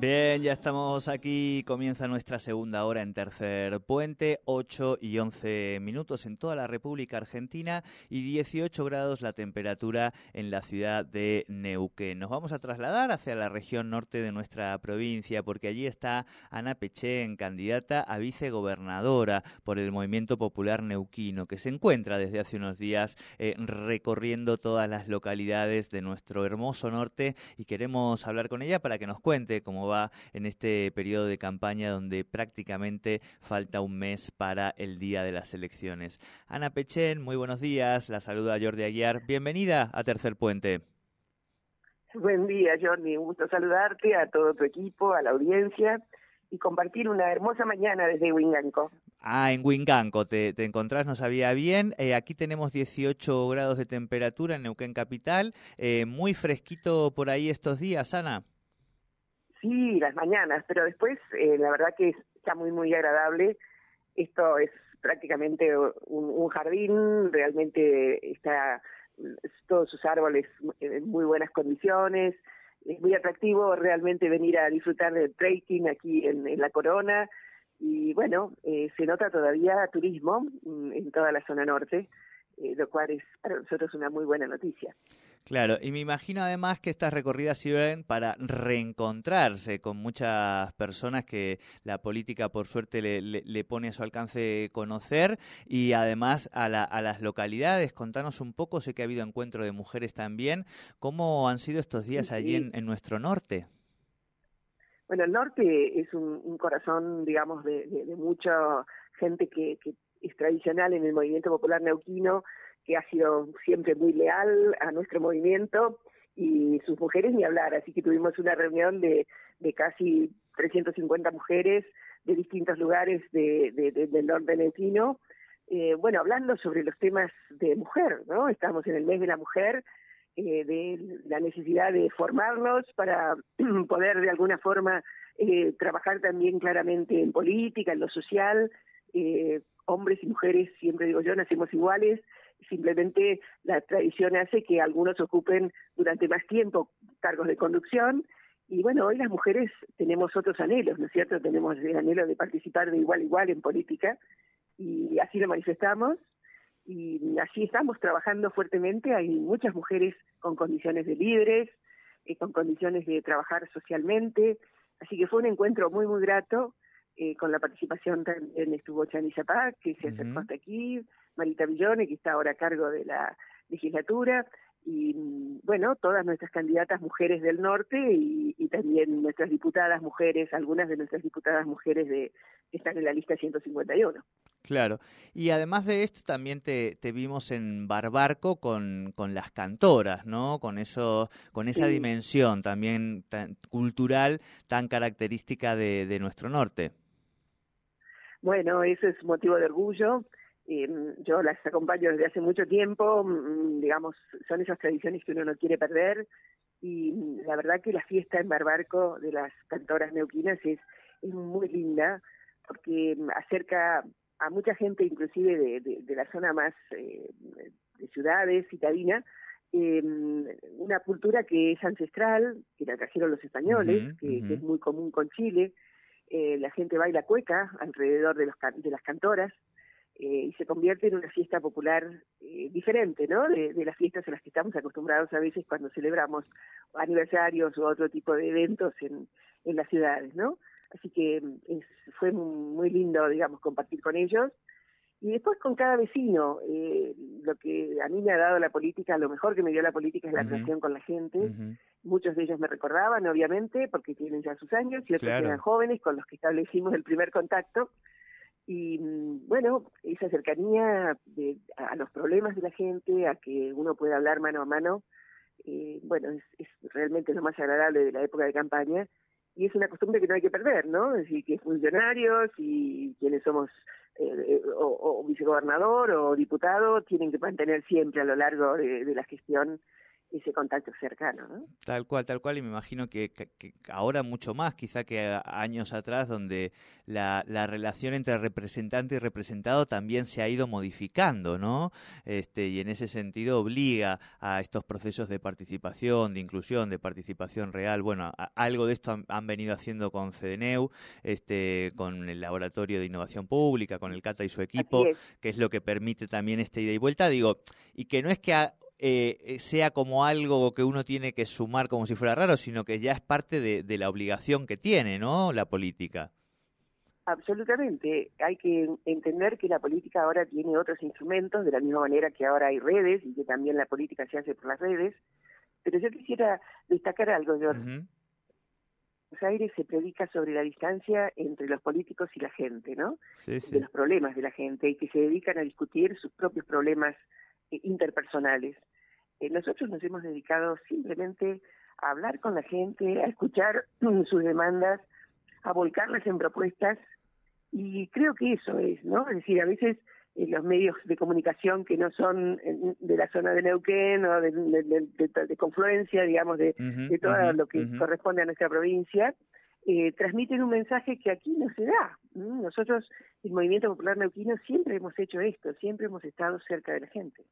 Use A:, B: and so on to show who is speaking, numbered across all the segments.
A: Bien, ya estamos aquí. Comienza nuestra segunda hora en Tercer Puente. 8 y 11 minutos en toda la República Argentina y 18 grados la temperatura en la ciudad de Neuquén. Nos vamos a trasladar hacia la región norte de nuestra provincia porque allí está Ana Pechén, candidata a vicegobernadora por el Movimiento Popular Neuquino, que se encuentra desde hace unos días eh, recorriendo todas las localidades de nuestro hermoso norte y queremos hablar con ella para que nos cuente cómo va en este periodo de campaña donde prácticamente falta un mes para el día de las elecciones. Ana Pechen, muy buenos días. La saluda Jordi Aguiar. Bienvenida a Tercer Puente.
B: Buen día, Jordi. Un gusto saludarte, a todo tu equipo, a la audiencia y compartir una hermosa mañana desde Winganco.
A: Ah, en Winganco te, te encontrás, no sabía bien. Eh, aquí tenemos 18 grados de temperatura en Neuquén Capital. Eh, muy fresquito por ahí estos días, Ana.
B: Las mañanas, pero después eh, la verdad que está muy, muy agradable. Esto es prácticamente un, un jardín, realmente está todos sus árboles en muy buenas condiciones. Es muy atractivo realmente venir a disfrutar del trekking aquí en, en La Corona. Y bueno, eh, se nota todavía turismo en toda la zona norte, eh, lo cual es para nosotros una muy buena noticia.
A: Claro, y me imagino además que estas recorridas sirven para reencontrarse con muchas personas que la política por suerte le, le, le pone a su alcance conocer y además a, la, a, las localidades. Contanos un poco, sé que ha habido encuentro de mujeres también. ¿Cómo han sido estos días allí en, en nuestro norte?
B: Bueno, el norte es un, un corazón, digamos, de, de, de mucha gente que, que es tradicional en el movimiento popular neuquino que ha sido siempre muy leal a nuestro movimiento y sus mujeres ni hablar, así que tuvimos una reunión de, de casi 350 mujeres de distintos lugares de, de, de del norte neuquino, eh, bueno, hablando sobre los temas de mujer, ¿no? Estamos en el mes de la mujer, eh, de la necesidad de formarnos para poder de alguna forma eh, trabajar también claramente en política, en lo social, eh, hombres y mujeres, siempre digo yo, nacemos iguales, simplemente la tradición hace que algunos ocupen durante más tiempo cargos de conducción y bueno, hoy las mujeres tenemos otros anhelos, ¿no es cierto? Tenemos el anhelo de participar de igual a igual en política y así lo manifestamos y así estamos trabajando fuertemente. Hay muchas mujeres con condiciones de líderes, eh, con condiciones de trabajar socialmente, así que fue un encuentro muy, muy grato. Eh, con la participación también estuvo Chani Zapac, que se acercó uh -huh. hasta aquí, Marita Villone, que está ahora a cargo de la legislatura, y bueno, todas nuestras candidatas mujeres del norte y, y, también nuestras diputadas mujeres, algunas de nuestras diputadas mujeres de que están en la lista 151.
A: Claro, y además de esto también te, te vimos en Barbarco con, con las cantoras, ¿no? Con eso, con esa sí. dimensión también tan, cultural tan característica de, de nuestro norte.
B: Bueno, eso es motivo de orgullo eh, yo las acompaño desde hace mucho tiempo, digamos, son esas tradiciones que uno no quiere perder y la verdad que la fiesta en Barbarco de las cantoras neuquinas es, es muy linda porque acerca a mucha gente inclusive de, de, de la zona más eh, de ciudades, citadina, eh, una cultura que es ancestral, que la trajeron los españoles, uh -huh, que, uh -huh. que, es muy común con Chile, eh, la gente baila cueca alrededor de, los, de las cantoras, eh, y se convierte en una fiesta popular eh, diferente, ¿no? De, las fiestas a las que estamos acostumbrados a veces cuando celebramos aniversarios u otro tipo de eventos en, en las ciudades, ¿no? Así que es, fue muy lindo, digamos, compartir con ellos. Y después con cada vecino, eh, lo que a mí me ha dado la política, lo mejor que me dio la política es la uh -huh. relación con la gente. Uh -huh. Muchos de ellos me recordaban, obviamente, porque tienen ya sus años, y otros claro. eran jóvenes con los que establecimos el primer contacto Y mm, bueno, esa cercanía de, a los problemas de la gente, a que uno pueda hablar mano a mano, eh, bueno, es, es, realmente lo más agradable de la época de campaña y es una costumbre que no hay que perder, ¿no? Es decir, que funcionarios y quienes somos eh, eh, o, vicegobernador o diputado tienen que mantener siempre a lo largo de la gestión ese contacto cercano. ¿no?
A: Tal cual, tal cual, y me imagino que, que, que ahora mucho más, quizá que años atrás, donde la, la, relación entre representante y representado también se ha ido modificando, ¿no? Este, y en ese sentido obliga a estos procesos de participación, de inclusión, de participación real. Bueno, a, algo de esto han, han, venido haciendo con CDNEU, este, con el Laboratorio de Innovación Pública, con el CATA y su equipo,
B: es.
A: que es lo que permite también esta ida y vuelta. Digo, y que no es que a, eh, sea como algo que uno tiene que sumar como si fuera raro, sino que ya es parte de, de, la obligación que tiene, ¿no? La política.
B: Absolutamente. Hay que entender que la política ahora tiene otros instrumentos, de la misma manera que ahora hay redes y que también la política se hace por las redes. Pero yo quisiera destacar algo, George. Uh -huh. Buenos Aires se predica sobre la distancia entre los políticos y la gente, ¿no?
A: Sí, sí.
B: De los problemas de la gente y que se dedican a discutir sus propios problemas interpersonales. Eh, nosotros nos hemos dedicado simplemente a hablar con la gente, a escuchar sus demandas, a volcarlas en propuestas y creo que eso es, ¿no? Es decir, a veces eh, los medios de comunicación que no son de la zona de Neuquén o de, de, de, de confluencia, digamos, de, uh -huh, todo uh -huh, lo que uh -huh. corresponde a nuestra provincia, eh, transmiten un mensaje que aquí no se da. Nosotros, el Movimiento Popular Neuquino, siempre hemos hecho esto, siempre hemos estado cerca de la gente.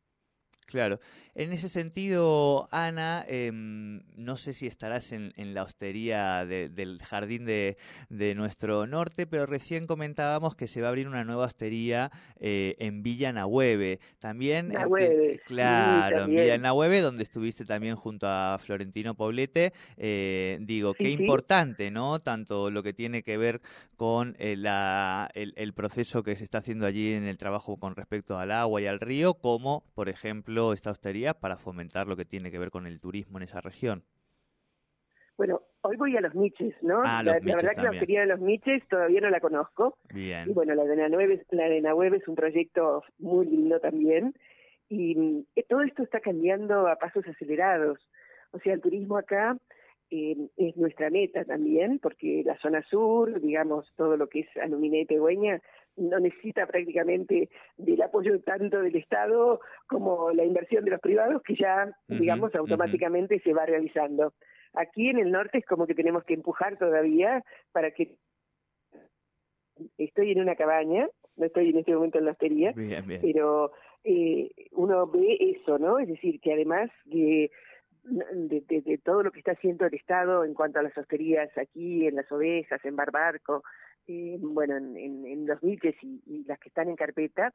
A: Claro. En ese sentido, Ana, eh, no sé si estarás en, en la hostería de, del jardín de, de, nuestro norte, pero recién comentábamos que se va a abrir una nueva hostería eh, en Villa Nahueve. También,
B: Nahueve,
A: claro,
B: sí,
A: en Villa Nahueve, donde estuviste también junto a Florentino Poblete. Eh, digo,
B: sí,
A: qué
B: sí.
A: importante, ¿no? Tanto lo que tiene que ver con eh, la, el, el proceso que se está haciendo allí en el trabajo con respecto al agua y al río, como, por ejemplo, esta hostería para fomentar lo que tiene que ver con el turismo en esa región?
B: Bueno, hoy voy a los Miches, ¿no?
A: Ah,
B: la,
A: los
B: la, verdad
A: también.
B: que la hostería de los Miches todavía no la conozco.
A: Bien.
B: Y bueno, la de Nahueve, la de Nahueve es un proyecto muy lindo también. Y eh, todo esto está cambiando a pasos acelerados. O sea, el turismo acá eh, es nuestra meta también, porque la zona sur, digamos, todo lo que es Aluminé y Pegüeña, no necesita prácticamente del apoyo tanto del Estado como la inversión de los privados, que ya, uh -huh, digamos, automáticamente uh -huh. se va realizando. Aquí en el norte es como que tenemos que empujar todavía para que estoy en una cabaña, no estoy en este momento en la hostería,
A: bien, bien.
B: pero eh, uno ve eso, ¿no? Es decir, que además de de, de, de, todo lo que está haciendo el Estado en cuanto a las hosterías aquí, en las ovejas, en Barbarco, eh, bueno, en, en, en, los niches y, y, las que están en carpeta,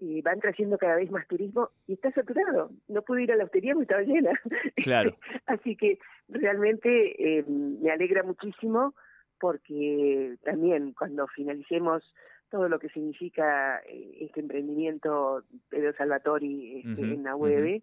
B: eh, van trayendo cada vez más turismo y está saturado. No pude ir a la hostería porque estaba llena.
A: Claro.
B: Así que realmente eh, me alegra muchísimo porque también cuando finalicemos todo lo que significa eh, este emprendimiento Pedro Salvatori este, uh -huh, en la web, uh -huh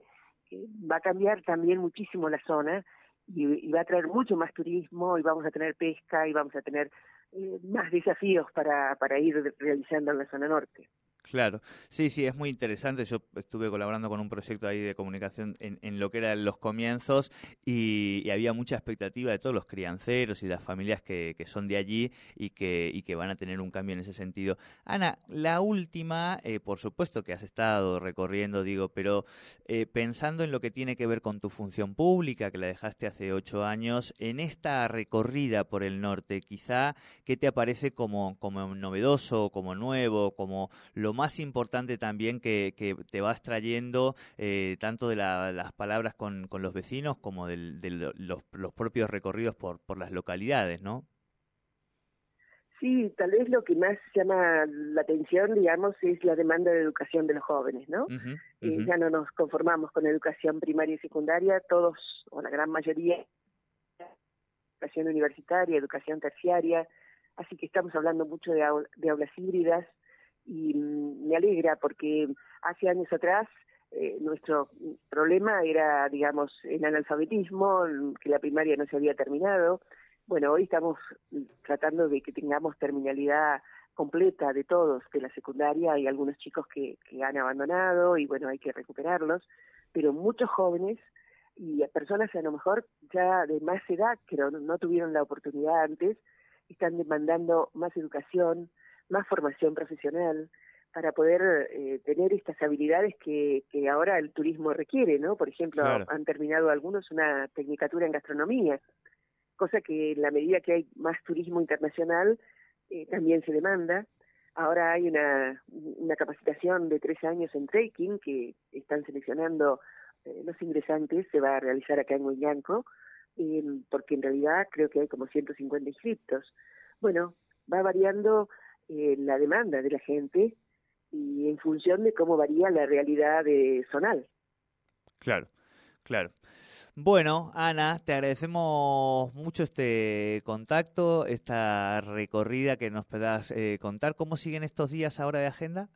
B: va a cambiar también muchísimo la zona y, y, va a traer mucho más turismo y vamos a tener pesca y vamos a tener eh, más desafíos para, para ir realizando en la zona norte.
A: Claro, sí, sí, es muy interesante. Yo estuve colaborando con un proyecto ahí de comunicación en, en lo que eran los comienzos y, había mucha expectativa de todos los crianceros y las familias que, son de allí y que, y que van a tener un cambio en ese sentido. Ana, la última, eh, por supuesto que has estado recorriendo, digo, pero eh, pensando en lo que tiene que ver con tu función pública, que la dejaste hace ocho años, en esta recorrida por el norte, quizá, ¿qué te aparece como, como novedoso, como nuevo, como lo más importante también que, que te vas trayendo, eh, tanto de la, las palabras con, con, los vecinos como de los, los, propios recorridos por, por las localidades, ¿no?
B: Sí, tal vez lo que más llama la atención, digamos, es la demanda de educación de los jóvenes, ¿no? Uh -huh, uh -huh. Eh, ya no nos conformamos con educación primaria y secundaria, todos, o la gran mayoría, educación universitaria, educación terciaria, así que estamos hablando mucho de, de aulas híbridas, y me alegra porque hace años atrás eh, nuestro problema era, digamos, el analfabetismo, que la primaria no se había terminado. Bueno, hoy estamos tratando de que tengamos terminalidad completa de todos de la secundaria. Hay algunos chicos que, que han abandonado y bueno, hay que recuperarlos, pero muchos jóvenes y personas a lo mejor ya de más edad que no, no tuvieron la oportunidad antes, están demandando más educación, más formación profesional, para poder eh, tener estas habilidades que, que ahora el turismo requiere, ¿no? Por ejemplo, han terminado algunos una tecnicatura en gastronomía, cosa que en la medida que hay más turismo internacional eh, también se demanda. Ahora hay una, una capacitación de tres años en trekking que están seleccionando eh, los ingresantes, se va a realizar acá en Huellanco, porque en realidad creo que hay como 150 inscriptos. Bueno, va variando la demanda de la gente y en función de cómo varía la realidad de zonal.
A: Claro, claro. Bueno, Ana, te agradecemos mucho este contacto, esta recorrida que nos puedas eh, contar. ¿Cómo siguen estos días ahora de agenda?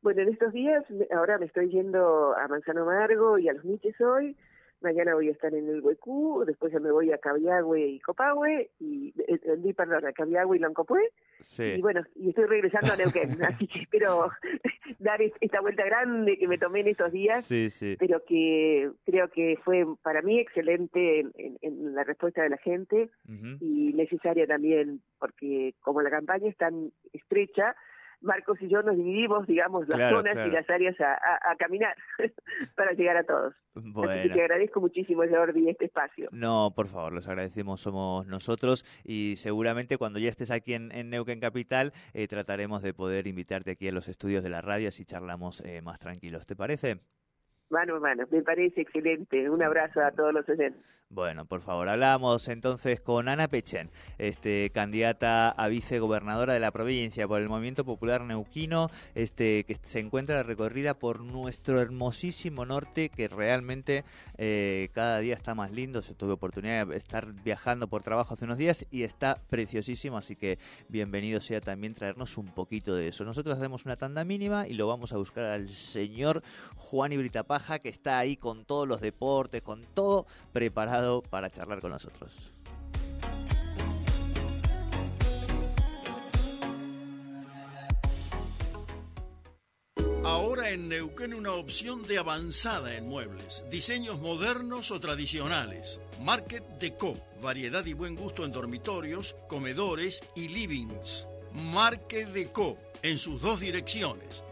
B: Bueno, en estos días, ahora me estoy yendo a Manzano Margo y a los Miches hoy, mañana voy a estar en el Huecú, después ya me voy a Cabiagüe y Copahue, y, eh, eh perdón, a Cabiagüe y Loncopué, y bueno, y estoy regresando a Neuquén, así que espero dar esta vuelta grande que me tomé en estos días, pero que creo que fue para mí excelente en, la respuesta de la gente y necesaria también, porque como la campaña es tan estrecha, Marcos y yo nos dividimos, digamos, las zonas y las áreas a, caminar para llegar a todos. Bueno. Así que te agradezco muchísimo, Jordi, este espacio.
A: No, por favor, los agradecemos, somos nosotros y seguramente cuando ya estés aquí en, Neuquén Capital eh, trataremos de poder invitarte aquí a los estudios de la radio y charlamos eh, más tranquilos. ¿Te parece?
B: Mano a me parece excelente. Un abrazo a todos los oyentes.
A: Bueno, por favor, hablamos entonces con Ana Pechen, este, candidata a vicegobernadora de la provincia por el Movimiento Popular Neuquino, este, que se encuentra recorrida por nuestro hermosísimo norte, que realmente eh, cada día está más lindo. Yo tuve oportunidad de estar viajando por trabajo hace unos días y está preciosísimo, así que bienvenido sea también traernos un poquito de eso. Nosotros hacemos una tanda mínima y lo vamos a buscar al señor Juan Ibritapá que está ahí con todos los deportes, con todo preparado para charlar con nosotros.
C: Ahora en Neuquén una opción de avanzada en muebles, diseños modernos o tradicionales. Market Deco, variedad y buen gusto en dormitorios, comedores y livings. Market Deco en sus dos direcciones